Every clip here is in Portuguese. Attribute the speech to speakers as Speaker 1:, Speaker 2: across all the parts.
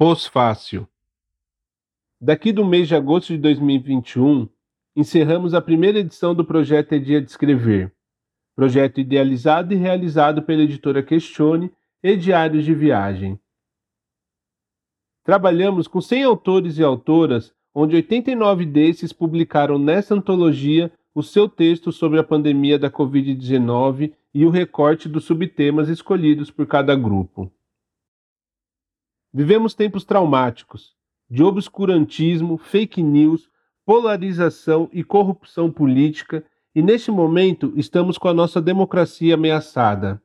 Speaker 1: Pós-fácil. Daqui do mês de agosto de 2021, encerramos a primeira edição do projeto É Dia de Escrever, projeto idealizado e realizado pela editora Questione e Diários de Viagem. Trabalhamos com 100 autores e autoras, onde 89 desses publicaram nessa antologia o seu texto sobre a pandemia da Covid-19 e o recorte dos subtemas escolhidos por cada grupo. Vivemos tempos traumáticos, de obscurantismo, fake news, polarização e corrupção política, e neste momento estamos com a nossa democracia ameaçada.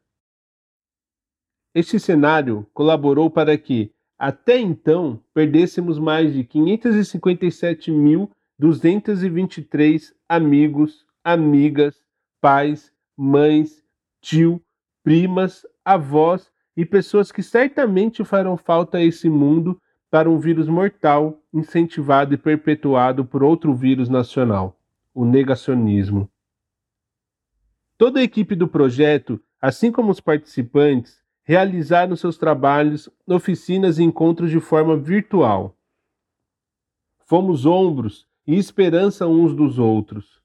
Speaker 1: Este cenário colaborou para que, até então, perdêssemos mais de 557.223 amigos, amigas, pais, mães, tio, primas, avós e pessoas que certamente farão falta a esse mundo para um vírus mortal incentivado e perpetuado por outro vírus nacional, o negacionismo. Toda a equipe do projeto, assim como os participantes, realizaram seus trabalhos, oficinas e encontros de forma virtual. Fomos ombros e esperança uns dos outros.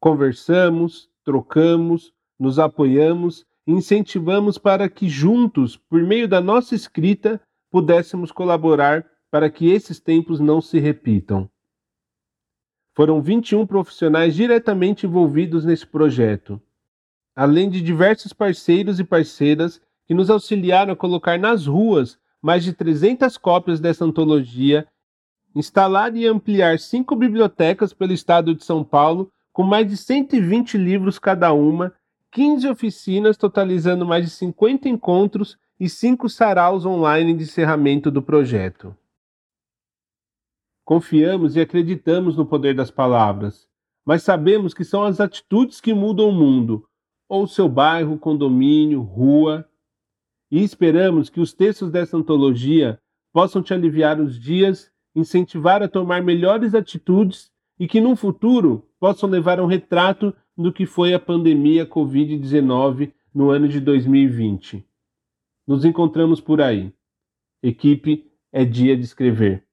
Speaker 1: Conversamos, trocamos, nos apoiamos incentivamos para que juntos, por meio da nossa escrita, pudéssemos colaborar para que esses tempos não se repitam. Foram 21 profissionais diretamente envolvidos nesse projeto, além de diversos parceiros e parceiras que nos auxiliaram a colocar nas ruas mais de 300 cópias dessa antologia, instalar e ampliar cinco bibliotecas pelo estado de São Paulo, com mais de 120 livros cada uma 15 oficinas, totalizando mais de 50 encontros e 5 saraus online de encerramento do projeto. Confiamos e acreditamos no poder das palavras, mas sabemos que são as atitudes que mudam o mundo, ou seu bairro, condomínio, rua. E esperamos que os textos dessa antologia possam te aliviar os dias, incentivar a tomar melhores atitudes e que, num futuro, possam levar um retrato do que foi a pandemia Covid-19 no ano de 2020. Nos encontramos por aí. Equipe é dia de escrever.